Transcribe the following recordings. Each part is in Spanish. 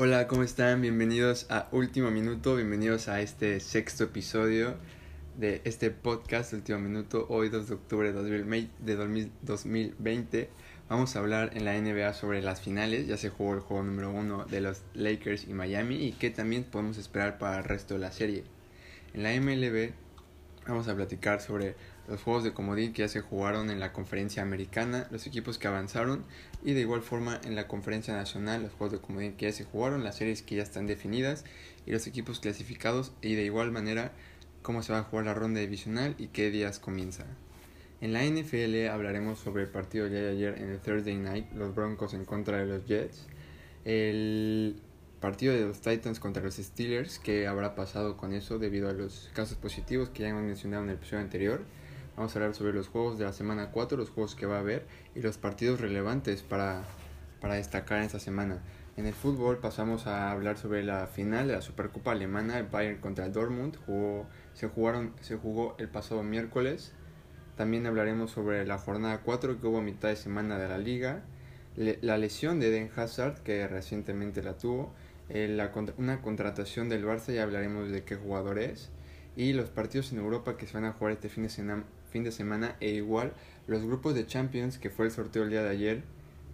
Hola, ¿cómo están? Bienvenidos a Último Minuto, bienvenidos a este sexto episodio de este podcast Último Minuto, hoy 2 de octubre de 2020. Vamos a hablar en la NBA sobre las finales, ya se jugó el juego número uno de los Lakers y Miami y qué también podemos esperar para el resto de la serie. En la MLB vamos a platicar sobre los juegos de comodín que ya se jugaron en la conferencia americana, los equipos que avanzaron y de igual forma en la conferencia nacional, los juegos de comodín que ya se jugaron, las series que ya están definidas y los equipos clasificados y de igual manera cómo se va a jugar la ronda divisional y qué días comienza. En la NFL hablaremos sobre el partido de ayer en el Thursday Night, los Broncos en contra de los Jets, el partido de los Titans contra los Steelers, que habrá pasado con eso debido a los casos positivos que ya hemos mencionado en el episodio anterior. Vamos a hablar sobre los juegos de la semana 4, los juegos que va a haber y los partidos relevantes para, para destacar esta semana. En el fútbol pasamos a hablar sobre la final de la Supercopa Alemana, el Bayern contra el Dortmund. Jugó, se, jugaron, se jugó el pasado miércoles. También hablaremos sobre la jornada 4 que hubo a mitad de semana de la liga. la lesión de Den Hazard, que recientemente la tuvo. la, una contratación del Barça, ya hablaremos de qué jugador es. Y los partidos en Europa que se van a jugar este fin de, semana, fin de semana. E igual los grupos de Champions, que fue el sorteo el día de ayer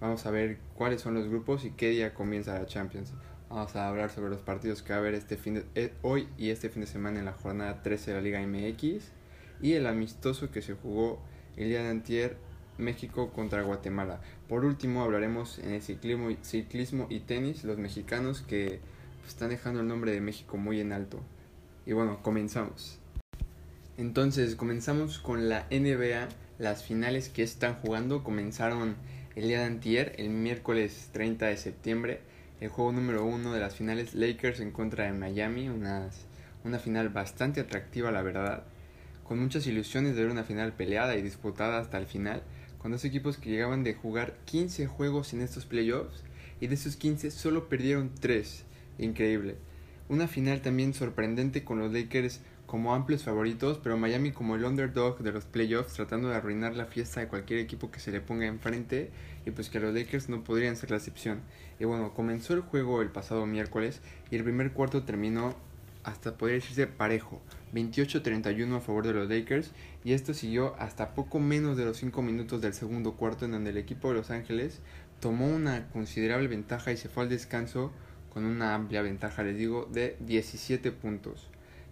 Vamos a ver cuáles son los grupos y qué día comienza la Champions. Vamos a hablar sobre los partidos que va a haber este fin de, eh, hoy y este fin de semana en la jornada 13 de la Liga MX y el amistoso que se jugó el día de antier México contra Guatemala. Por último hablaremos en el ciclismo, ciclismo y tenis, los mexicanos que pues, están dejando el nombre de México muy en alto. Y bueno, comenzamos. Entonces, comenzamos con la NBA. Las finales que están jugando comenzaron el día de antier, el miércoles 30 de septiembre, el juego número uno de las finales Lakers en contra de Miami, una, una final bastante atractiva la verdad, con muchas ilusiones de ver una final peleada y disputada hasta el final, con dos equipos que llegaban de jugar 15 juegos en estos playoffs. Y de esos 15 solo perdieron 3, increíble. Una final también sorprendente con los Lakers como amplios favoritos, pero Miami como el underdog de los playoffs, tratando de arruinar la fiesta de cualquier equipo que se le ponga enfrente, y pues que los Lakers no podrían ser la excepción. Y bueno, comenzó el juego el pasado miércoles y el primer cuarto terminó hasta poder decirse parejo, 28-31 a favor de los Lakers, y esto siguió hasta poco menos de los 5 minutos del segundo cuarto en donde el equipo de Los Ángeles tomó una considerable ventaja y se fue al descanso con una amplia ventaja, les digo, de 17 puntos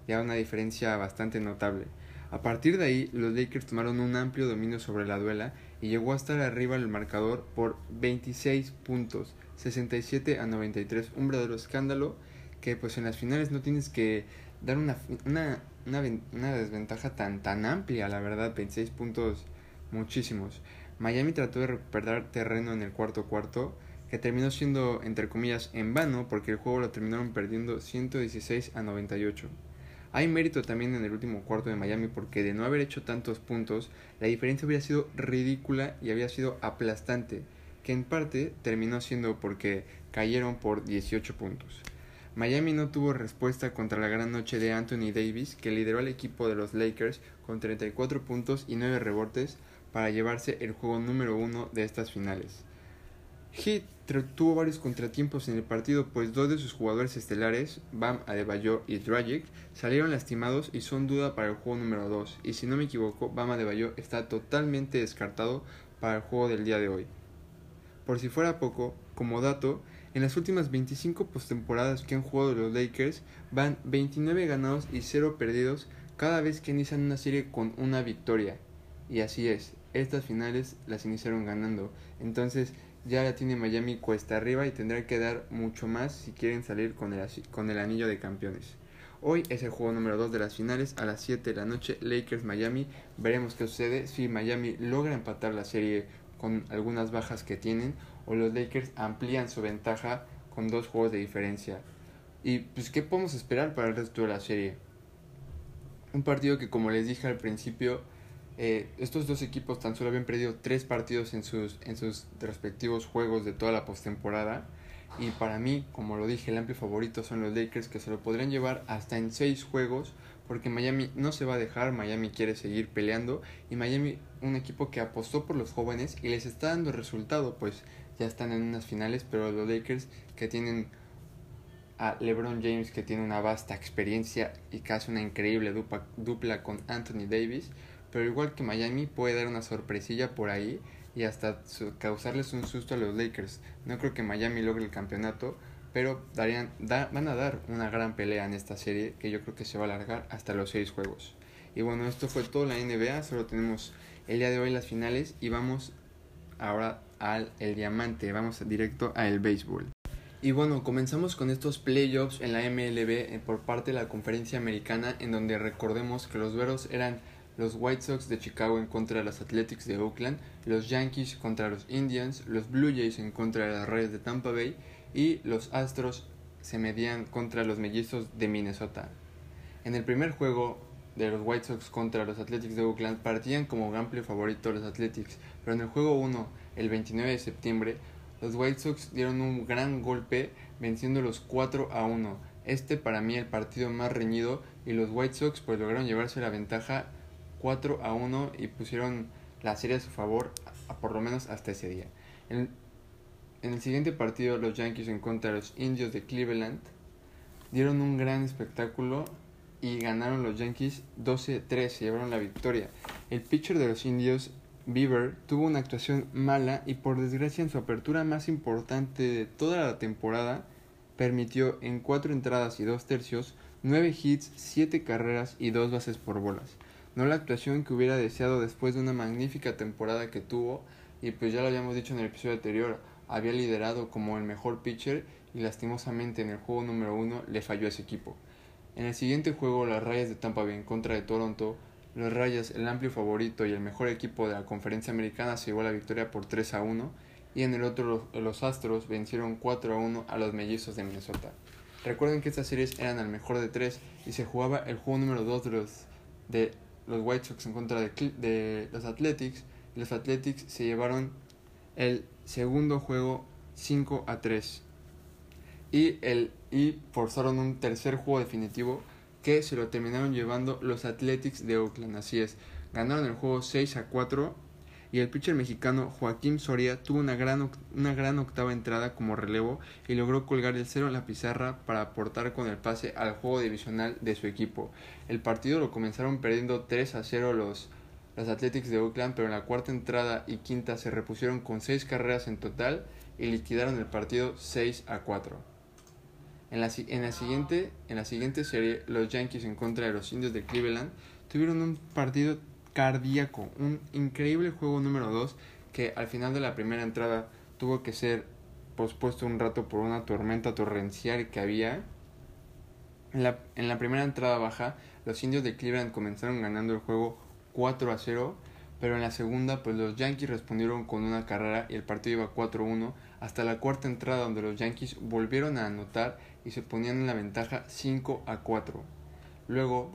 ya una diferencia bastante notable. A partir de ahí, los Lakers tomaron un amplio dominio sobre la duela y llegó a estar arriba el marcador por 26 puntos, 67 a 93, un verdadero escándalo que pues en las finales no tienes que dar una, una, una, desventaja tan, tan amplia, la verdad, 26 puntos muchísimos. Miami trató de recuperar terreno en el cuarto cuarto, que terminó siendo, entre comillas, en vano, porque el juego lo terminaron perdiendo 116 a 98. Hay mérito también en el último cuarto de Miami porque de no haber hecho tantos puntos, la diferencia habría sido ridícula y había sido aplastante, que en parte terminó siendo porque cayeron por 18 puntos. Miami no tuvo respuesta contra la gran noche de Anthony Davis, que lideró al equipo de los Lakers con 34 puntos y 9 rebotes para llevarse el juego número uno de estas finales. Heat tuvo varios contratiempos en el partido, pues dos de sus jugadores estelares, Bam Adebayo y Dragic, salieron lastimados y son duda para el juego número 2. Y si no me equivoco, Bam Adebayo está totalmente descartado para el juego del día de hoy. Por si fuera poco, como dato, en las últimas 25 postemporadas que han jugado los Lakers, van 29 ganados y 0 perdidos cada vez que inician una serie con una victoria. Y así es, estas finales las iniciaron ganando. Entonces, ya la tiene Miami cuesta arriba y tendrá que dar mucho más si quieren salir con el, con el anillo de campeones. Hoy es el juego número 2 de las finales a las 7 de la noche, Lakers Miami. Veremos qué sucede si Miami logra empatar la serie con algunas bajas que tienen o los Lakers amplían su ventaja con dos juegos de diferencia. Y pues qué podemos esperar para el resto de la serie. Un partido que como les dije al principio eh, estos dos equipos tan solo habían perdido tres partidos en sus, en sus respectivos juegos de toda la postemporada. Y para mí, como lo dije, el amplio favorito son los Lakers que se lo podrían llevar hasta en seis juegos porque Miami no se va a dejar, Miami quiere seguir peleando y Miami un equipo que apostó por los jóvenes y les está dando resultado, pues ya están en unas finales, pero los Lakers que tienen a LeBron James que tiene una vasta experiencia y casi una increíble dupla, dupla con Anthony Davis, pero igual que Miami puede dar una sorpresilla por ahí y hasta causarles un susto a los Lakers. No creo que Miami logre el campeonato, pero darían, van a dar una gran pelea en esta serie que yo creo que se va a alargar hasta los seis juegos. Y bueno, esto fue todo la NBA, solo tenemos el día de hoy las finales y vamos ahora al el diamante, vamos directo al béisbol. Y bueno, comenzamos con estos playoffs en la MLB eh, por parte de la conferencia americana en donde recordemos que los duelos eran los White Sox de Chicago en contra de los Athletics de Oakland, los Yankees contra los Indians, los Blue Jays en contra de las Reyes de Tampa Bay y los Astros se medían contra los Mellizos de Minnesota. En el primer juego de los White Sox contra los Athletics de Oakland partían como amplio favorito los Athletics, pero en el juego 1, el 29 de septiembre, los White Sox dieron un gran golpe venciéndolos 4 a 1. Este para mí el partido más reñido y los White Sox pues lograron llevarse la ventaja 4 a 1 y pusieron la serie a su favor por lo menos hasta ese día. En, el siguiente partido los Yankees en contra de los Indios de Cleveland dieron un gran espectáculo y ganaron los Yankees 12-3, se llevaron la victoria. El pitcher de los Indios Bieber tuvo una actuación mala y por desgracia en su apertura más importante de toda la temporada permitió en cuatro entradas y dos tercios nueve hits, siete carreras y dos bases por bolas. No la actuación que hubiera deseado después de una magnífica temporada que tuvo y pues ya lo habíamos dicho en el episodio anterior, había liderado como el mejor pitcher y lastimosamente en el juego número uno le falló a ese equipo. En el siguiente juego las rayas de Tampa Bay en contra de Toronto los Rayas, el amplio favorito y el mejor equipo de la conferencia americana, se llevó la victoria por 3 a 1 y en el otro los, Astros vencieron 4 a 1 a los Mellizos de Minnesota. Recuerden que estas series eran al mejor de 3 y se jugaba el juego número 2 de los, de los White Sox en contra de, los Athletics los Athletics se llevaron el segundo juego 5 a 3 y, el, y forzaron un tercer juego definitivo que se lo terminaron llevando los Athletics de Oakland. Así es, ganaron el juego 6 a 4 y el pitcher mexicano Joaquín Soria tuvo una gran, una gran octava entrada como relevo y logró colgar el cero en la pizarra para aportar con el pase al juego divisional de su equipo. El partido lo comenzaron perdiendo 3 a 0 los, los Athletics de Oakland, pero en la cuarta entrada y quinta se repusieron con 6 carreras en total y liquidaron el partido 6 a 4. En la, en, la siguiente, en la siguiente serie, los Yankees en contra de los Indios de Cleveland tuvieron un partido cardíaco, un increíble juego número 2 que al final de la primera entrada tuvo que ser pospuesto un rato por una tormenta torrencial que había. En la, en la primera entrada baja, los indios de Cleveland comenzaron ganando el juego 4 a 0, pero en la segunda, pues los Yankees respondieron con una carrera y el partido iba 4-1 hasta la cuarta entrada donde los Yankees volvieron a anotar y se ponían en la ventaja 5 a 4. Luego,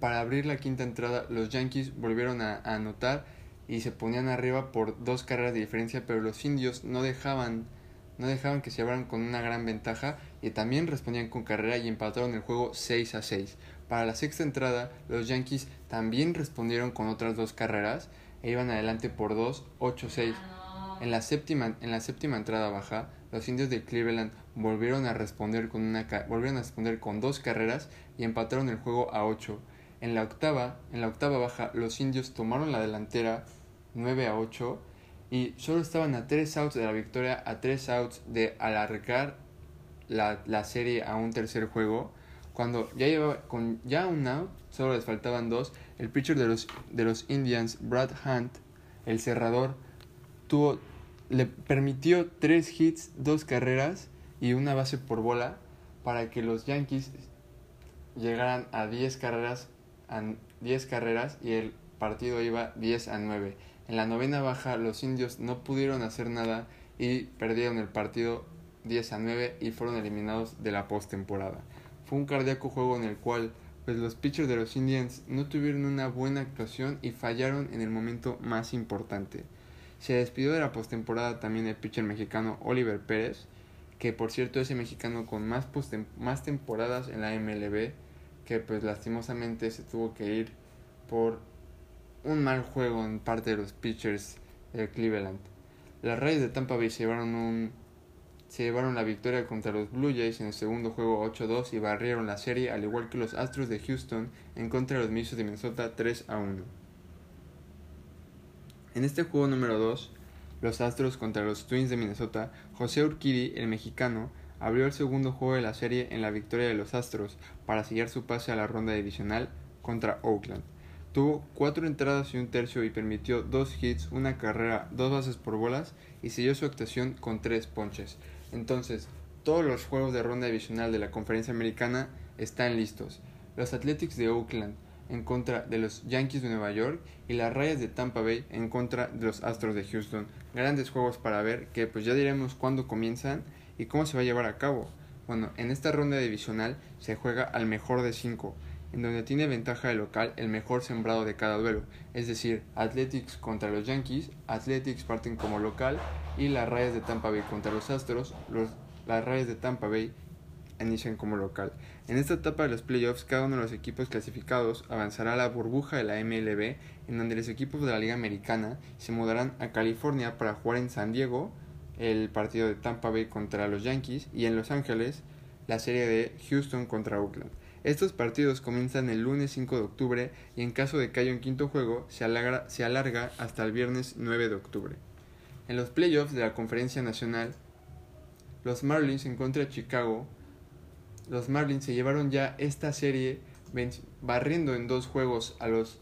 para abrir la quinta entrada, los Yankees volvieron a, anotar y se ponían arriba por dos carreras de diferencia, pero los indios no dejaban, no dejaban que se abrieran con una gran ventaja y también respondían con carrera y empataron el juego 6 a 6. Para la sexta entrada, los Yankees también respondieron con otras dos carreras e iban adelante por 2, 8 6. En la séptima, en la séptima entrada baja, los indios de Cleveland volvieron a responder con una volvieron a responder con dos carreras y empataron el juego a 8. En la octava, en la octava baja, los indios tomaron la delantera 9 a 8 y solo estaban a 3 outs de la victoria, a 3 outs de alargar la, la serie a un tercer juego. Cuando ya llevaba con ya un out, solo les faltaban dos, el pitcher de los, de los Indians, Brad Hunt, el cerrador, tuvo le permitió tres hits, dos carreras y una base por bola para que los Yankees llegaran a 10 carreras, a 10 carreras y el partido iba 10 a 9. En la novena baja los indios no pudieron hacer nada y perdieron el partido 10 a 9 y fueron eliminados de la postemporada. Fue un cardíaco juego en el cual pues los pitchers de los Indians no tuvieron una buena actuación y fallaron en el momento más importante. Se despidió de la postemporada también el pitcher mexicano Oliver Pérez, que por cierto es el mexicano con más, más temporadas en la MLB, que pues lastimosamente se tuvo que ir por un mal juego en parte de los pitchers de Cleveland. Las Reyes de Tampa Bay se llevaron un, se llevaron la victoria contra los Blue Jays en el segundo juego 8-2 y barrieron la serie al igual que los Astros de Houston en contra de los Mellizos de Minnesota 3-1. En este juego número 2, los Astros contra los Twins de Minnesota, José Urquidi, el mexicano, abrió el segundo juego de la serie en la victoria de los Astros para sellar su pase a la ronda divisional contra Oakland. Tuvo cuatro entradas y un tercio y permitió dos hits, una carrera, dos bases por bolas y selló su actuación con tres ponches. Entonces, todos los juegos de ronda divisional de la conferencia americana están listos. Los Athletics de Oakland en contra de los Yankees de Nueva York y las Rayas de Tampa Bay en contra de los Astros de Houston. Grandes juegos para ver que pues ya diremos cuándo comienzan y cómo se va a llevar a cabo. Bueno, en esta ronda divisional se juega al mejor de cinco en donde tiene ventaja de local el mejor sembrado de cada duelo, es decir, Athletics contra los Yankees, Athletics parten como local y las Rayas de Tampa Bay contra los Astros, los, las Rayas de Tampa Bay inician como local. En esta etapa de los playoffs, cada uno de los equipos clasificados avanzará a la burbuja de la MLB, en donde los equipos de la Liga Americana se mudarán a California para jugar en San Diego el partido de Tampa Bay contra los Yankees y en Los Ángeles la serie de Houston contra Oakland. Estos partidos comienzan el lunes 5 de octubre y en caso de que haya un quinto juego se alarga, se alarga hasta el viernes 9 de octubre. En los playoffs de la Conferencia Nacional, los Marlins en contra de Chicago, los Marlins se llevaron ya esta serie barriendo en dos juegos a los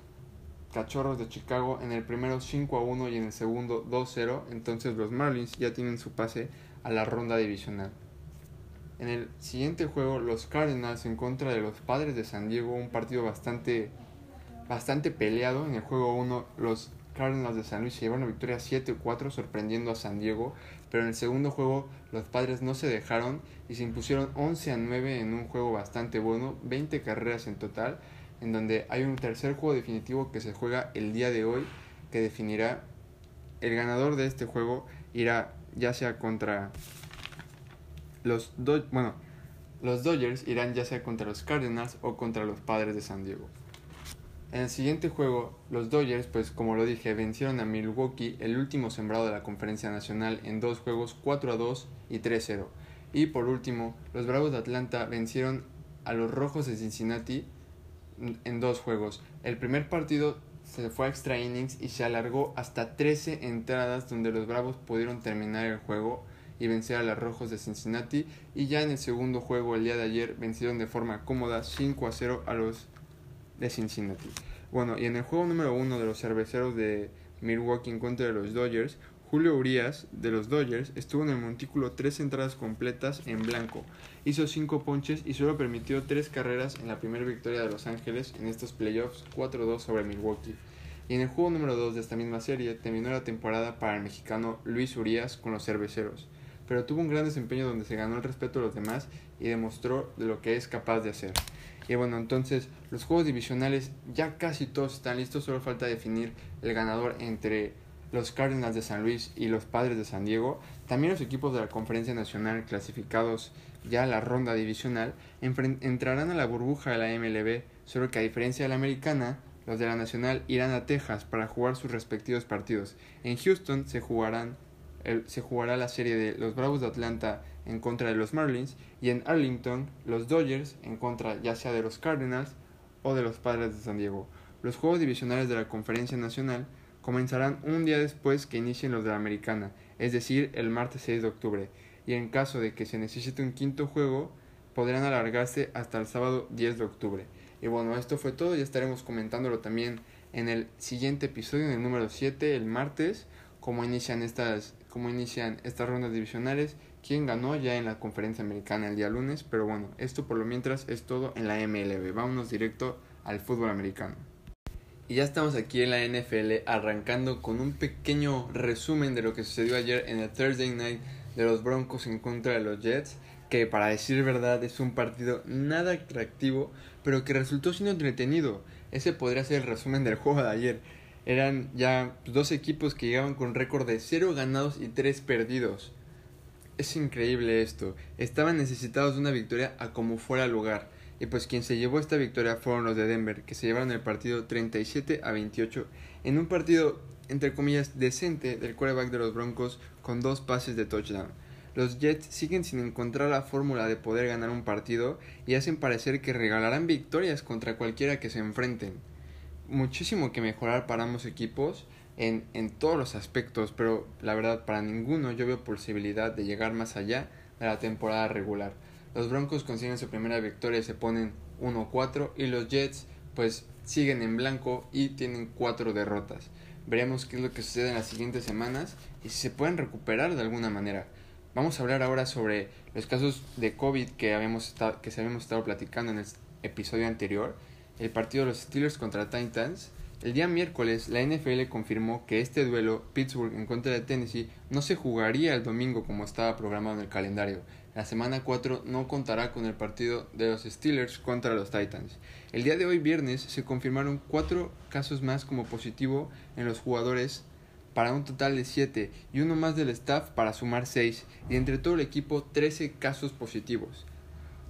Cachorros de Chicago en el primero 5 a 1 y en el segundo 2-0, entonces los Marlins ya tienen su pase a la ronda divisional. En el siguiente juego, los Cardinals en contra de los Padres de San Diego, un partido bastante, bastante peleado. En el juego 1, los Cardinals de San Luis se llevaron la victoria 7-4 sorprendiendo a San Diego, pero en el segundo juego los Padres no se dejaron y se impusieron 11 9 en un juego bastante bueno, 20 carreras en total, en donde hay un tercer juego definitivo que se juega el día de hoy que definirá el ganador de este juego irá ya sea contra los, bueno, los Dodgers irán ya sea contra los Cardinals o contra los Padres de San Diego. En el siguiente juego, los Dodgers, pues como lo dije, vencieron a Milwaukee, el último sembrado de la Conferencia Nacional, en dos juegos 4 a 2 y 3 0. Y por último, los Bravos de Atlanta vencieron a los Rojos de Cincinnati en dos juegos. El primer partido se fue a extra innings y se alargó hasta 13 entradas donde los Bravos pudieron terminar el juego y vencer a los Rojos de Cincinnati y ya en el segundo juego el día de ayer vencieron de forma cómoda 5 a 0 a los de Cincinnati. Bueno, y en el juego número 1 de los cerveceros de Milwaukee en contra de los Dodgers, Julio Urias de los Dodgers estuvo en el montículo tres entradas completas en blanco, hizo 5 ponches y solo permitió 3 carreras en la primera victoria de Los Ángeles en estos playoffs 4-2 sobre Milwaukee. Y en el juego número 2 de esta misma serie terminó la temporada para el mexicano Luis Urias con los cerveceros pero tuvo un gran desempeño donde se ganó el respeto de los demás y demostró de lo que es capaz de hacer. Y bueno, entonces los juegos divisionales ya casi todos están listos, solo falta definir el ganador entre los Cardinals de San Luis y los Padres de San Diego. También los equipos de la Conferencia Nacional clasificados ya a la ronda divisional entrarán a la burbuja de la MLB, solo que a diferencia de la americana, los de la Nacional irán a Texas para jugar sus respectivos partidos. En Houston se jugarán se jugará la serie de los Bravos de Atlanta en contra de los Marlins y en Arlington los Dodgers en contra ya sea de los Cardinals o de los Padres de San Diego. Los juegos divisionales de la Conferencia Nacional comenzarán un día después que inicien los de la Americana, es decir, el martes 6 de octubre, y en caso de que se necesite un quinto juego, podrán alargarse hasta el sábado 10 de octubre. Y bueno, esto fue todo, ya estaremos comentándolo también en el siguiente episodio, en el número 7, el martes, cómo inician estas cómo inician estas rondas divisionales, quién ganó ya en la conferencia americana el día lunes, pero bueno, esto por lo mientras es todo en la MLB. Vámonos directo al fútbol americano. Y ya estamos aquí en la NFL arrancando con un pequeño resumen de lo que sucedió ayer en el Thursday Night de los Broncos en contra de los Jets, que para decir verdad es un partido nada atractivo, pero que resultó siendo entretenido. Ese podría ser el resumen del juego de ayer eran ya dos equipos que llegaban con récord de 0 ganados y 3 perdidos. Es increíble esto. Estaban necesitados de una victoria a como fuera lugar. Y pues quien se llevó esta victoria fueron los de Denver, que se llevaron el partido 37 a 28 en un partido entre comillas decente del quarterback de los Broncos con dos pases de touchdown. los Jets siguen sin encontrar la fórmula de poder ganar un partido y hacen parecer que regalarán victorias contra cualquiera que se enfrenten. Muchísimo que mejorar para ambos equipos en, en todos los aspectos, pero la verdad para ninguno yo veo posibilidad de llegar más allá de la temporada regular. Los Broncos consiguen su primera victoria y se ponen 1-4 y los Jets pues siguen en blanco y tienen cuatro derrotas. Veremos qué es lo que sucede en las siguientes semanas y si se pueden recuperar de alguna manera. Vamos a hablar ahora sobre los casos de COVID que, habíamos estado, que se habíamos estado platicando en el episodio anterior. El partido de los Steelers contra Titans. El día miércoles, la NFL confirmó que este duelo, Pittsburgh en contra de Tennessee, no se jugaría el domingo como estaba programado en el calendario. La semana 4 no contará con el partido de los Steelers contra los Titans. El día de hoy, viernes, se confirmaron cuatro casos más como positivo en los jugadores para un total de 7 y uno más del staff para sumar 6 y entre todo el equipo 13 casos positivos.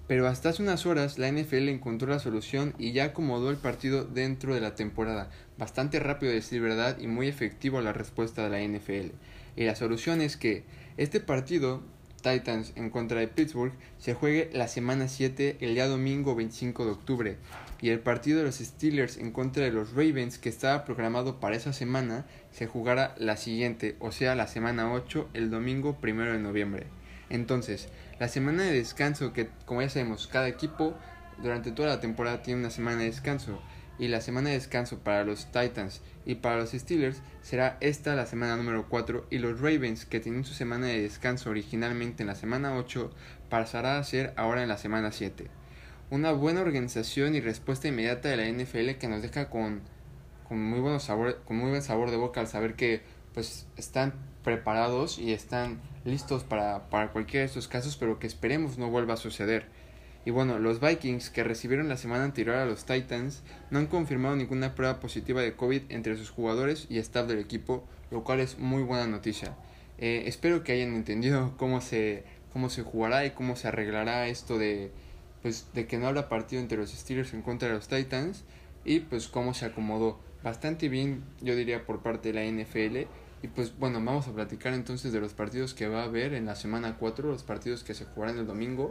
Pero hasta hace unas horas la NFL encontró la solución y ya acomodó el partido dentro de la temporada. Bastante rápido de decir verdad y muy efectivo la respuesta de la NFL. Y la solución es que este partido Titans en contra de Pittsburgh se juegue la semana 7 el día domingo 25 de octubre y el partido de los Steelers en contra de los Ravens que estaba programado para esa semana se jugará la siguiente, o sea la semana 8 el domingo 1 de noviembre. Entonces, la semana de descanso que como ya sabemos cada equipo durante toda la temporada tiene una semana de descanso y la semana de descanso para los Titans y para los Steelers será esta la semana número 4 y los Ravens que tienen su semana de descanso originalmente en la semana 8 pasará a ser ahora en la semana 7 una buena organización y respuesta inmediata de la NFL que nos deja con, con, muy, buen sabor, con muy buen sabor de boca al saber que pues están preparados y están listos para, para cualquiera de estos casos, pero que esperemos no vuelva a suceder. Y bueno, los Vikings que recibieron la semana anterior a los Titans no han confirmado ninguna prueba positiva de COVID entre sus jugadores y staff del equipo, lo cual es muy buena noticia. Eh, espero que hayan entendido cómo se, cómo se jugará y cómo se arreglará esto de, pues de que no habrá partido entre los Steelers en contra de los Titans y pues cómo se acomodó. Bastante bien yo diría por parte de la NFL y pues bueno vamos a platicar entonces de los partidos que va a haber en la semana 4 los partidos que se jugarán el domingo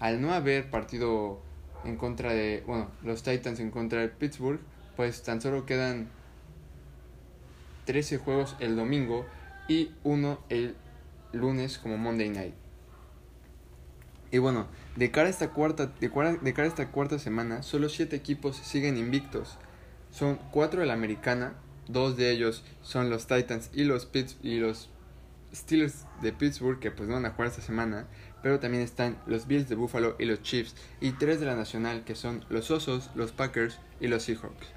al no haber partido en contra de bueno los Titans en contra de Pittsburgh pues tan solo quedan 13 juegos el domingo y uno el lunes como Monday Night y bueno, de cara a esta cuarta, de, de cara esta cuarta semana, solo siete equipos siguen invictos. Son cuatro de la americana, dos de ellos son los Titans y los, y los Steelers de Pittsburgh, que pues no van a jugar esta semana, pero también están los Bills de Buffalo y los Chiefs, y tres de la nacional, que son los Osos, los Packers y los Seahawks.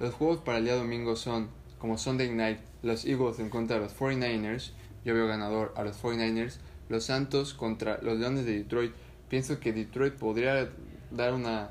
Los juegos para el día domingo son, como Sunday Night, los Eagles en contra de los 49ers, yo veo ganador a los 49ers, los Santos contra los Leones de Detroit. Pienso que Detroit podría dar una,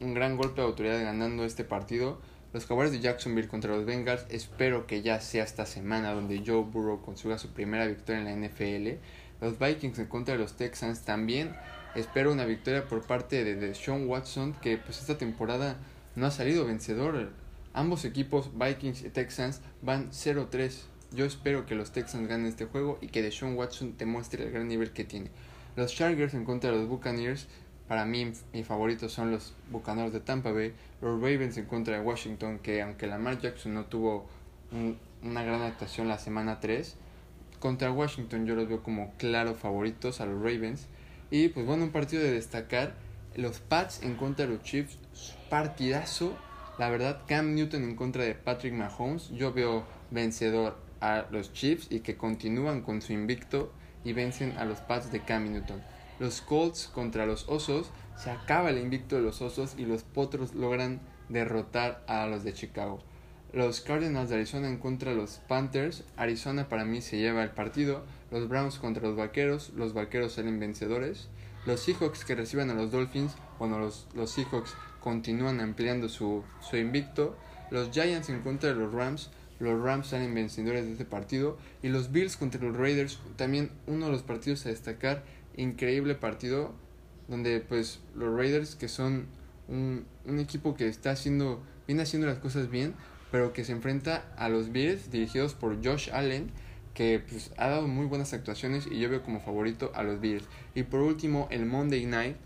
un gran golpe de autoridad ganando este partido. Los Jaguars de Jacksonville contra los Bengals. Espero que ya sea esta semana donde Joe Burrow consiga su primera victoria en la NFL. Los Vikings en contra de los Texans también. Espero una victoria por parte de, de Sean Watson que pues esta temporada no ha salido vencedor. Ambos equipos, Vikings y Texans, van 0-3 yo espero que los Texans ganen este juego y que Deshaun Watson demuestre el gran nivel que tiene. Los Chargers en contra de los Buccaneers, para mí mis favoritos son los Bucaneros de Tampa Bay. Los Ravens en contra de Washington, que aunque Lamar Jackson no tuvo una gran actuación la semana 3, contra Washington yo los veo como claro favoritos a los Ravens. Y pues bueno, un partido de destacar. Los Pats en contra de los Chiefs, partidazo. La verdad, Cam Newton en contra de Patrick Mahomes, yo veo vencedor a los Chiefs y que continúan con su invicto y vencen a los Pats de Cam Newton. Los Colts contra los Osos, se acaba el invicto de los Osos y los Potros logran derrotar a los de Chicago. Los Cardinals de Arizona en contra de los Panthers, Arizona para mí se lleva el partido. Los Browns contra los Vaqueros, los Vaqueros salen vencedores. Los Seahawks que reciben a los Dolphins, bueno, los, los Seahawks continúan ampliando su, su invicto. Los Giants en contra de los Rams, los Rams salen vencedores de este partido. Y los Bills contra los Raiders, también uno de los partidos a destacar. Increíble partido. Donde pues los Raiders que son un, un equipo que está haciendo, viene haciendo las cosas bien. Pero que se enfrenta a los Bills dirigidos por Josh Allen. que pues, ha dado muy buenas actuaciones y yo veo como favorito a los Bills. Y por último, el Monday Night,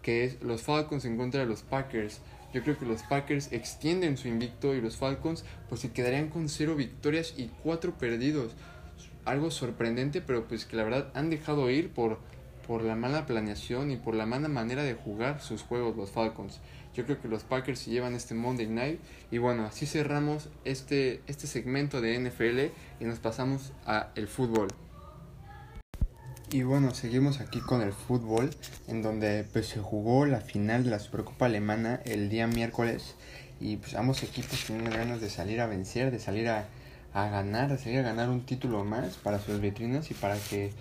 que es los Falcons en contra de los Packers. Yo creo que los Packers extienden su invicto y los Falcons pues se quedarían con 0 victorias y 4 perdidos. Algo sorprendente, pero pues que la verdad han dejado ir por, por la mala planeación y por la mala manera de jugar sus juegos los Falcons. Yo creo que los Packers se llevan este Monday Night. Y bueno, así cerramos este, este segmento de NFL y nos pasamos a el fútbol. Y bueno, seguimos aquí con el fútbol, en donde pues se jugó la final de la Supercopa Alemana el día miércoles y pues ambos equipos tienen ganas de salir a vencer, de salir a, a ganar, de salir a ganar un título más para sus vitrinas y para que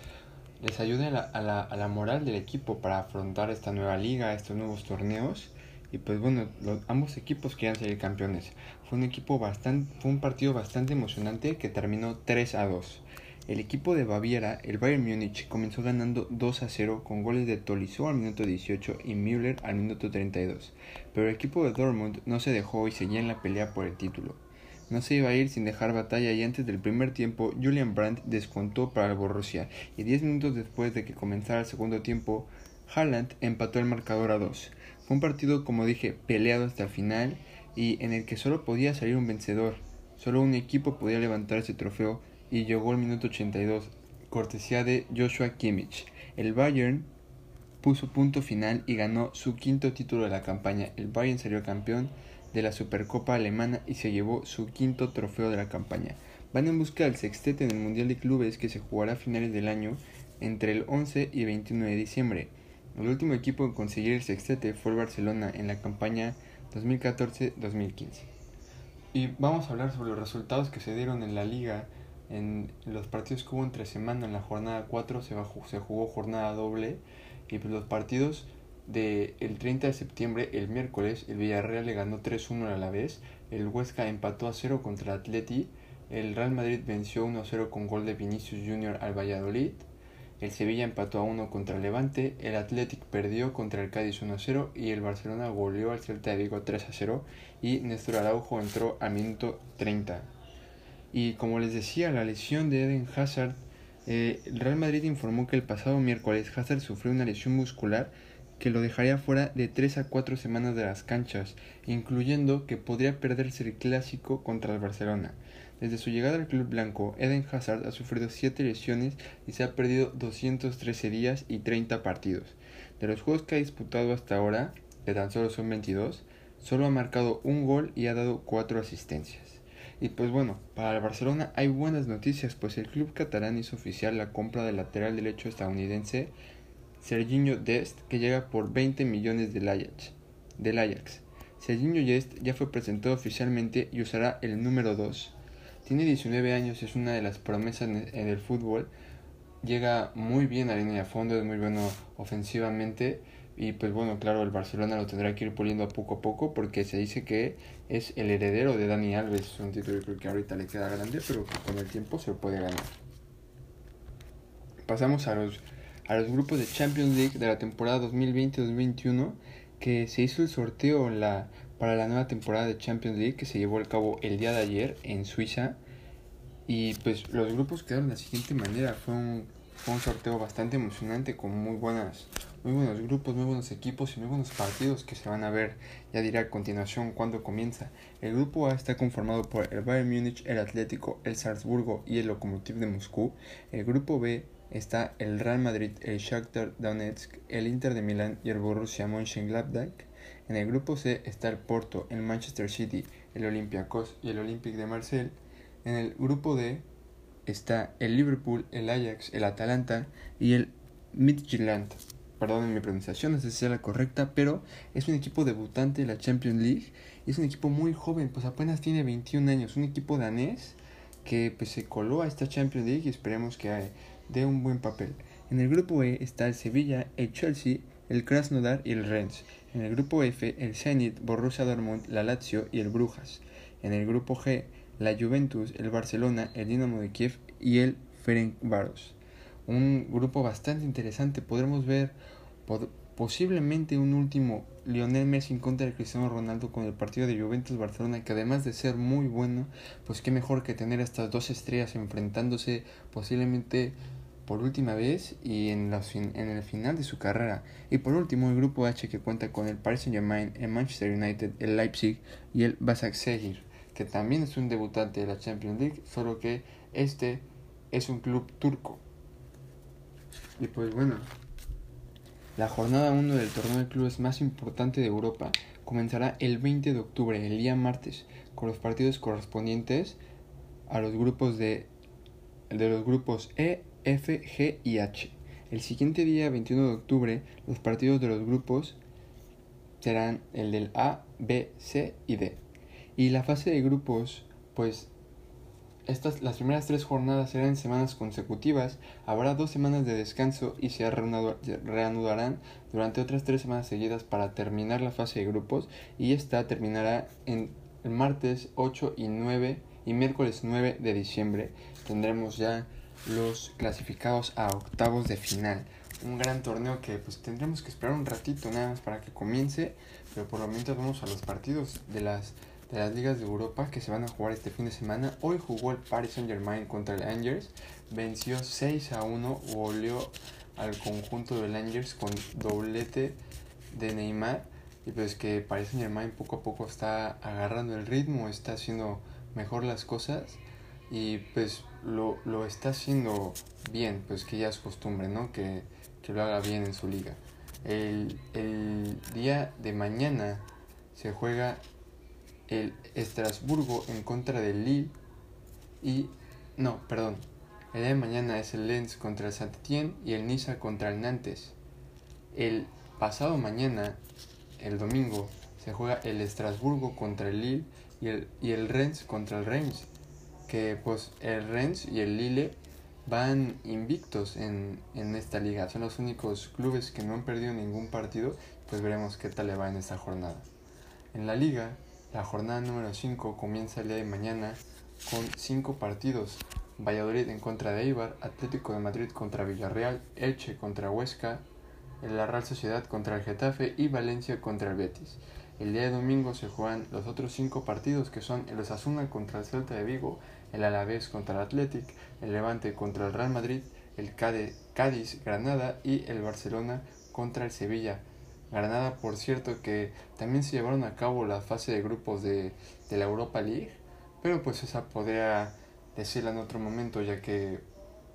les ayude a la, a la, a la moral del equipo para afrontar esta nueva liga, estos nuevos torneos y pues bueno, ambos equipos querían salir campeones. Fue un equipo bastante, fue un partido bastante emocionante que terminó 3 a 2. El equipo de Baviera, el Bayern Múnich, comenzó ganando 2 a 0 con goles de Tolisso al minuto 18 y Müller al minuto 32. Pero el equipo de Dortmund no se dejó y seguía en la pelea por el título. No se iba a ir sin dejar batalla y antes del primer tiempo Julian Brandt descontó para el Borussia y 10 minutos después de que comenzara el segundo tiempo, Haaland empató el marcador a 2. Un partido, como dije, peleado hasta el final y en el que solo podía salir un vencedor. Solo un equipo podía levantar ese trofeo y llegó el minuto 82, cortesía de Joshua Kimmich. El Bayern puso punto final y ganó su quinto título de la campaña. El Bayern salió campeón de la Supercopa Alemana y se llevó su quinto trofeo de la campaña. Van en busca del sextete en el Mundial de Clubes que se jugará a finales del año entre el 11 y 21 de diciembre. El último equipo en conseguir el sextete fue el Barcelona en la campaña 2014-2015. Y vamos a hablar sobre los resultados que se dieron en la liga en los partidos que hubo entre semana. En la jornada 4 se, jugó jornada doble y pues los partidos del el 30 de septiembre, el miércoles, el Villarreal le ganó 3-1 a la vez, el Huesca empató a 0 contra el Atleti, el Real Madrid venció 1-0 con gol de Vinicius Jr. al Valladolid, el Sevilla empató a 1 contra el Levante, el Athletic perdió contra el Cádiz 1-0 y el Barcelona goleó al Celta de Vigo 3-0 y Néstor Araujo entró al minuto 30. Y como les decía, la lesión de Eden Hazard, eh, el Real Madrid informó que el pasado miércoles Hazard sufrió una lesión muscular que lo dejaría fuera de 3 a 4 semanas de las canchas, incluyendo que podría perderse el clásico contra el Barcelona. Desde su llegada al club blanco, Eden Hazard ha sufrido 7 lesiones y se ha perdido 213 días y 30 partidos. De los juegos que ha disputado hasta ahora, que tan solo son 22, solo ha marcado un gol y ha dado 4 asistencias. Y pues bueno, para el Barcelona hay buenas noticias, pues el club catalán hizo oficial la compra del lateral derecho estadounidense Serginho Dest, que llega por 20 millones del Ajax. Del. Serginho Dest ya fue presentado oficialmente y usará el número 2 tiene 19 años, es una de las promesas en el fútbol. Llega muy bien a línea de fondo, es muy bueno ofensivamente. Y pues bueno, claro, el Barcelona lo tendrá que ir puliendo poco a poco porque se dice que es el heredero de Dani Alves. Es un título que ahorita le queda grande, pero que con el tiempo se puede ganar. Pasamos a los, a los grupos de Champions League de la temporada 2020-2021 que se hizo el sorteo la para la nueva temporada de Champions League que se llevó a cabo el día de ayer en Suiza. Y pues los grupos quedaron de la siguiente manera. Fue un, fue un sorteo bastante emocionante con muy buenas muy buenos grupos, muy buenos equipos y muy buenos partidos que se van a ver, ya diré a continuación cuando comienza. El grupo A está conformado por el Bayern Múnich, el Atlético, el Salzburgo y el Lokomotiv de Moscú. El grupo B está el Real Madrid, el Shakhtar Donetsk, el Inter de Milán y el Borussia Mönchengladbach. En el grupo C está el Porto, el Manchester City, el Olympiacos y el Olympique de Marseille. En el grupo D está el Liverpool, el Ajax, el Atalanta y el Midtjylland. Perdón mi pronunciación, no sé si sea la correcta, pero es un equipo debutante de la Champions League y es un equipo muy joven, pues apenas tiene 21 años, un equipo danés que pues, se coló a esta Champions League y esperemos que dé un buen papel. En el grupo E está el Sevilla, el Chelsea, el Krasnodar y el Rennes. En el grupo F, el Zenit, Borussia Dortmund, la Lazio y el Brujas. En el grupo G, la Juventus, el Barcelona, el Dinamo de Kiev y el Ferencváros. Un grupo bastante interesante. Podremos ver, posiblemente un último Lionel Messi en contra de Cristiano Ronaldo con el partido de Juventus Barcelona que además de ser muy bueno pues qué mejor que tener estas dos estrellas enfrentándose posiblemente por última vez y en, la, en el final de su carrera. Y por último, el grupo H que cuenta con el Paris Saint-Germain, el Manchester United, el Leipzig y el Basaksehir, que también es un debutante de la Champions League, solo que este es un club turco. Y pues bueno, la jornada 1 del torneo de clubes más importante de Europa comenzará el 20 de octubre, el día martes, con los partidos correspondientes a los grupos de, de los grupos E, F, G y H. El siguiente día, 21 de octubre, los partidos de los grupos serán el del A, B, C y D. Y la fase de grupos, pues estas, las primeras tres jornadas serán semanas consecutivas, habrá dos semanas de descanso y se reanudarán durante otras tres semanas seguidas para terminar la fase de grupos y esta terminará en el martes 8 y 9 y miércoles 9 de diciembre. Tendremos ya los clasificados a octavos de final. Un gran torneo que pues tendremos que esperar un ratito nada más para que comience, pero por lo menos vamos a los partidos de las de las ligas de Europa que se van a jugar este fin de semana. Hoy jugó el Paris Saint Germain contra el Angers, venció 6 a 1, goleó al conjunto del Angers con doblete de Neymar y pues que Paris Saint Germain poco a poco está agarrando el ritmo, está haciendo mejor las cosas y pues lo, lo está haciendo bien, pues que ya es costumbre, ¿no? Que, que lo haga bien en su liga. El, el día de mañana se juega el Estrasburgo en contra del Lille y no, perdón. El día de mañana es el Lens contra el Saint-Étienne y el Niza contra el Nantes. El pasado mañana, el domingo, se juega el Estrasburgo contra el Lille y el, y el Rennes contra el Reims que pues el Rennes y el Lille van invictos en, en, esta liga. Son los únicos clubes que no han perdido ningún partido. Pues veremos qué tal le va en esta jornada. En la liga, la jornada número 5 comienza el día de mañana con 5 partidos. Valladolid en contra de Eibar, Atlético de Madrid contra Villarreal, Elche contra Huesca, la Real Sociedad contra el Getafe y Valencia contra el Betis. El día de domingo se juegan los otros 5 partidos que son el Osasuna contra el Celta de Vigo, el Alavés contra el Athletic, el Levante contra el Real Madrid, el Cádiz Granada y el Barcelona contra el Sevilla. Granada, por cierto, que también se llevaron a cabo la fase de grupos de, la Europa League, pero pues esa podría decirla en otro momento, ya que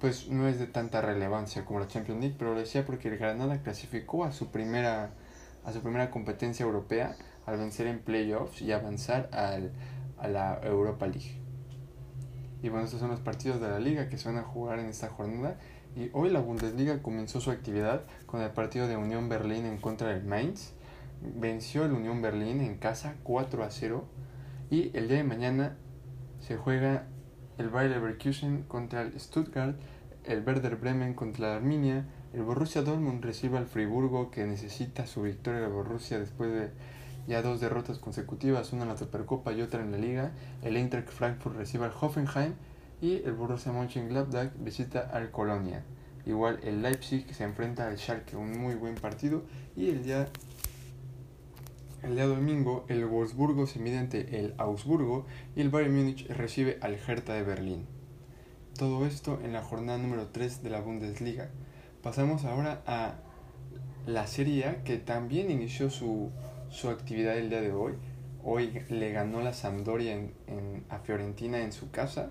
pues no es de tanta relevancia como la Champions League, pero lo decía porque el Granada clasificó a su primera a su primera competencia europea al vencer en playoffs y avanzar al, a la Europa League. Y bueno, estos son los partidos de la liga que se van a jugar en esta jornada. Y hoy la Bundesliga comenzó su actividad con el partido de Unión Berlín en contra del Mainz. Venció el Unión Berlín en casa 4 a 0. Y el día de mañana se juega el Bayer Leverkusen contra el Stuttgart, el Werder Bremen contra la Arminia, el Borussia Dortmund recibe al Friburgo que necesita su victoria de Borussia después de ya dos derrotas consecutivas, una en la Supercopa y otra en la Liga. El Eintracht Frankfurt recibe al Hoffenheim y el Borussia Mönchengladbach visita al Colonia. Igual el Leipzig se enfrenta al Schalke, un muy buen partido. Y el día, el día domingo el Wolfsburgo se mide ante el Augsburgo y el Bayern Múnich recibe al Hertha de Berlín. Todo esto en la jornada número 3 de la Bundesliga. Pasamos ahora a la Serie que también inició su su actividad el día de hoy. Hoy le ganó la Sampdoria en, a Fiorentina en su casa,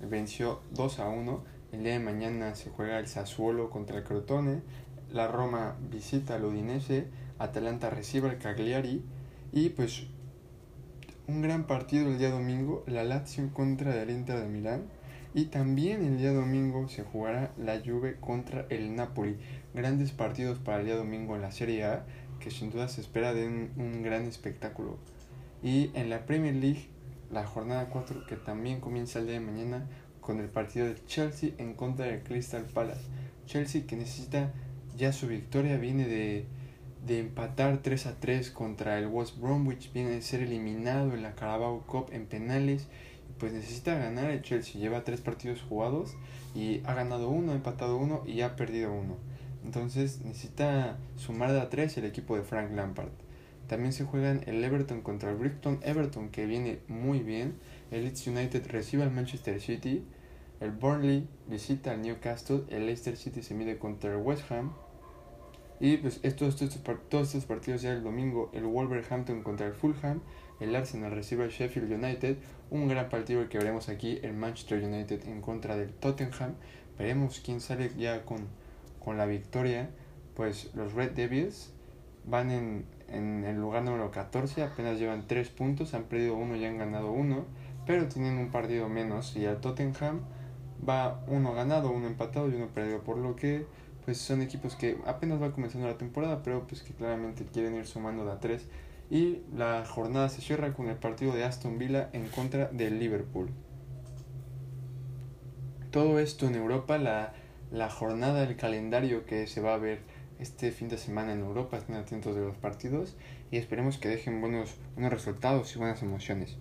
venció 2 a 1. El día de mañana se juega el Sassuolo contra el Crotone, la Roma visita al Udinese, Atalanta recibe al Cagliari. Y pues un gran partido el día domingo, la Lazio contra el Inter de Milán. Y también el día domingo se jugará la Juve contra el Napoli. Grandes partidos para el día domingo en la Serie A que sin duda se espera de un, gran espectáculo. Y en la Premier League, la jornada 4 que también comienza el día de mañana con el partido de Chelsea en contra del Crystal Palace. Chelsea que necesita ya su victoria, viene de, de empatar 3 a 3 contra el West Bromwich, viene de ser eliminado en la Carabao Cup en penales, pues necesita ganar el Chelsea, lleva 3 partidos jugados y ha ganado uno, ha empatado uno y ha perdido uno. Entonces necesita sumar de a 3 el equipo de Frank Lampard. También se juegan el Everton contra el Brighton Everton que viene muy bien. El Leeds United recibe al Manchester City. El Burnley visita al Newcastle. El Leicester City se mide contra el West Ham. Y pues estos, estos, todos estos partidos ya el domingo. El Wolverhampton contra el Fulham. El Arsenal recibe al Sheffield United. Un gran partido que veremos aquí. El Manchester United en contra del Tottenham. Veremos quién sale ya con, con la victoria. Pues los Red Devils van en, en el lugar número 14, apenas llevan 3 puntos, han perdido uno y han ganado uno, pero tienen un partido menos y al Tottenham va uno ganado, uno empatado y uno perdido, por lo que pues son equipos que apenas va comenzando la temporada, pero pues que claramente quieren ir sumando de a 3 y la jornada se cierra con el partido de Aston Villa en contra del Liverpool. Todo esto en Europa, la, la jornada, el calendario que se va a ver este fin de semana en Europa. Estén atentos de los partidos y esperemos que dejen buenos, buenos resultados y buenas emociones.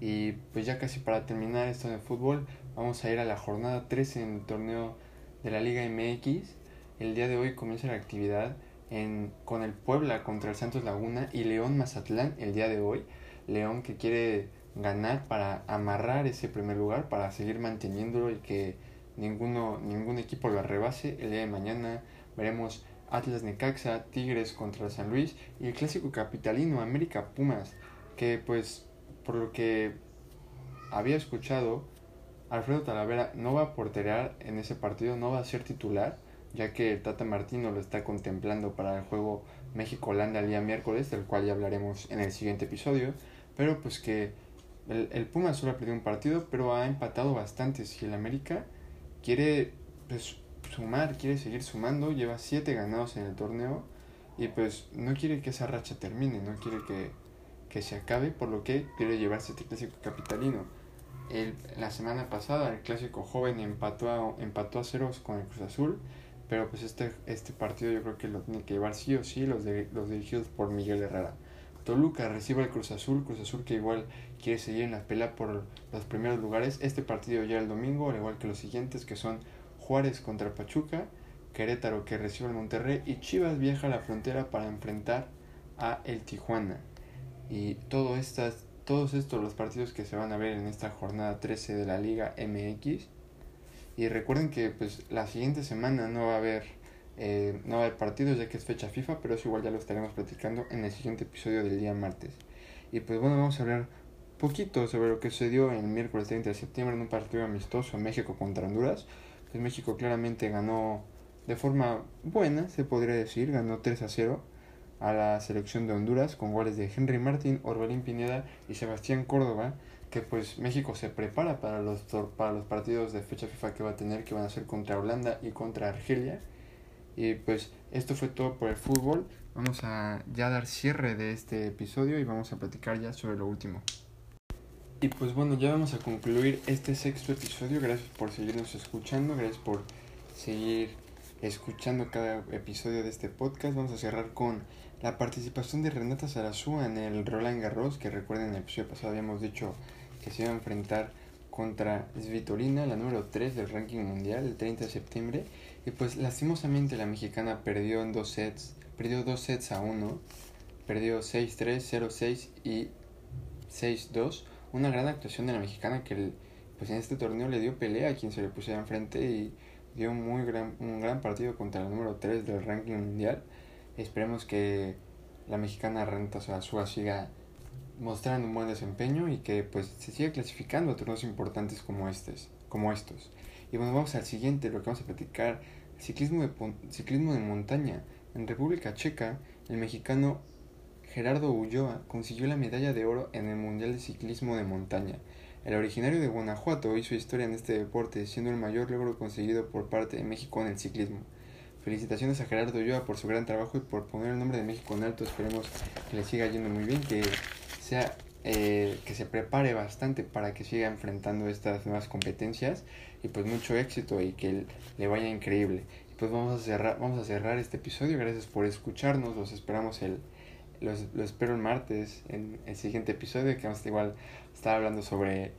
Y pues ya casi para terminar esto de fútbol, vamos a ir a la jornada 13 en el torneo de la Liga MX. El día de hoy comienza la actividad en, con el Puebla contra el Santos Laguna y León Mazatlán el día de hoy. León que quiere ganar para amarrar ese primer lugar, para seguir manteniéndolo y que ninguno, ningún equipo lo arrebase. El día de mañana veremos Atlas Necaxa, Tigres contra San Luis y el clásico capitalino América Pumas, que pues por lo que había escuchado, Alfredo Talavera no va a porterear en ese partido, no va a ser titular, ya que Tata Martino lo está contemplando para el juego México-Holanda el día miércoles, del cual ya hablaremos en el siguiente episodio, pero pues que el, el Pumas solo ha perdido un partido, pero ha empatado bastante. Si el América quiere pues, sumar, quiere seguir sumando, lleva 7 ganados en el torneo y pues no quiere que esa racha termine, no quiere que, que se acabe, por lo que quiere llevarse este clásico capitalino. El, la semana pasada el clásico joven empató a, empató a ceros con el Cruz Azul, pero pues este, este partido yo creo que lo tiene que llevar sí o sí los, de, los dirigidos por Miguel Herrera. Toluca recibe al Cruz Azul, Cruz Azul que igual quiere seguir en la pelea por los primeros lugares. Este partido ya el domingo, al igual que los siguientes que son Juárez contra Pachuca, Querétaro que recibe al Monterrey y Chivas viaja a la frontera para enfrentar a el Tijuana. Y todo estas, todos estos los partidos que se van a ver en esta jornada 13 de la Liga MX. Y recuerden que pues la siguiente semana no va a haber eh, no va a haber partidos ya que es fecha FIFA, pero eso igual ya lo estaremos platicando en el siguiente episodio del día martes. Y pues bueno, vamos a hablar poquito sobre lo que sucedió el miércoles 30 de septiembre en un partido amistoso en México contra Honduras pues México claramente ganó de forma buena, se podría decir, ganó 3 a 0 a la selección de Honduras con goles de Henry Martín, Orbelín Pineda y Sebastián Córdoba, que pues México se prepara para los, para los partidos de fecha FIFA que va a tener, que van a ser contra Holanda y contra Argelia. Y pues esto fue todo por el fútbol. Vamos a ya dar cierre de este episodio y vamos a platicar ya sobre lo último. Y pues bueno, ya vamos a concluir este sexto episodio. Gracias por seguirnos escuchando, gracias por seguir escuchando cada episodio de este podcast. Vamos a cerrar con la participación de Renata Sarazúa en el Roland Garros, que recuerden en el episodio pasado habíamos dicho que se iba a enfrentar contra Svitolina, la número 3 del ranking mundial, el 30 de septiembre. Y pues lastimosamente la mexicana perdió en dos sets, perdió dos sets a uno, perdió 6-3, 0-6 y 6-2 una gran actuación de la mexicana que pues en este torneo le dio pelea a quien se le pusiera enfrente y dio muy gran, un gran partido contra el número 3 del ranking mundial. Esperemos que la mexicana Renta Sazúa siga mostrando un buen desempeño y que pues se siga clasificando a torneos importantes como estos, como estos. Y bueno, vamos al siguiente, lo que vamos a platicar, ciclismo de, ciclismo de montaña. En República Checa, el mexicano Gerardo Ulloa consiguió la medalla de oro en el Mundial de Ciclismo de Montaña. El originario de Guanajuato hizo historia en este deporte, siendo el mayor logro conseguido por parte de México en el ciclismo. Felicitaciones a Gerardo Ulloa por su gran trabajo y por poner el nombre de México en alto. Esperemos que le siga yendo muy bien, que sea eh, que se prepare bastante para que siga enfrentando estas nuevas competencias y pues mucho éxito y que le vaya increíble. pues vamos a cerrar, vamos a cerrar este episodio. Gracias por escucharnos. Los esperamos el los, lo espero el martes en el siguiente episodio que vamos a igual estar hablando sobre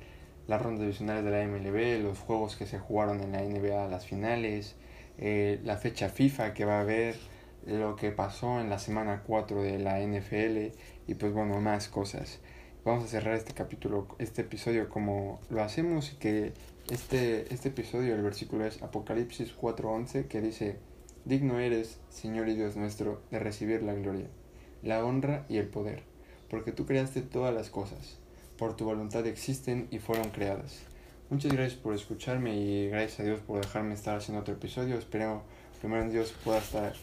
las rondas divisionales de la MLB, los juegos que se jugaron en la NBA, las finales, eh, la fecha FIFA que va a haber, lo que pasó en la semana 4 de la NFL y pues bueno, más cosas. Vamos a cerrar este capítulo, este episodio como lo hacemos y que este, este episodio, el versículo es Apocalipsis 4:11 que dice, Digno eres, Señor y Dios nuestro, de recibir la gloria, la honra y el poder, porque tú creaste todas las cosas, por tu voluntad existen y fueron creadas Muchas gracias por escucharme y gracias a Dios por dejarme estar haciendo otro episodio. Espero primero en Dios pueda estar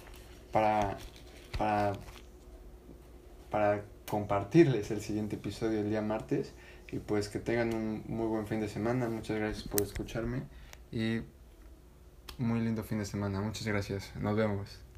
para, para, para compartirles el siguiente episodio el día martes. Y pues que tengan un muy buen fin de semana. Muchas gracias por escucharme y muy lindo fin de semana. Muchas gracias. Nos vemos.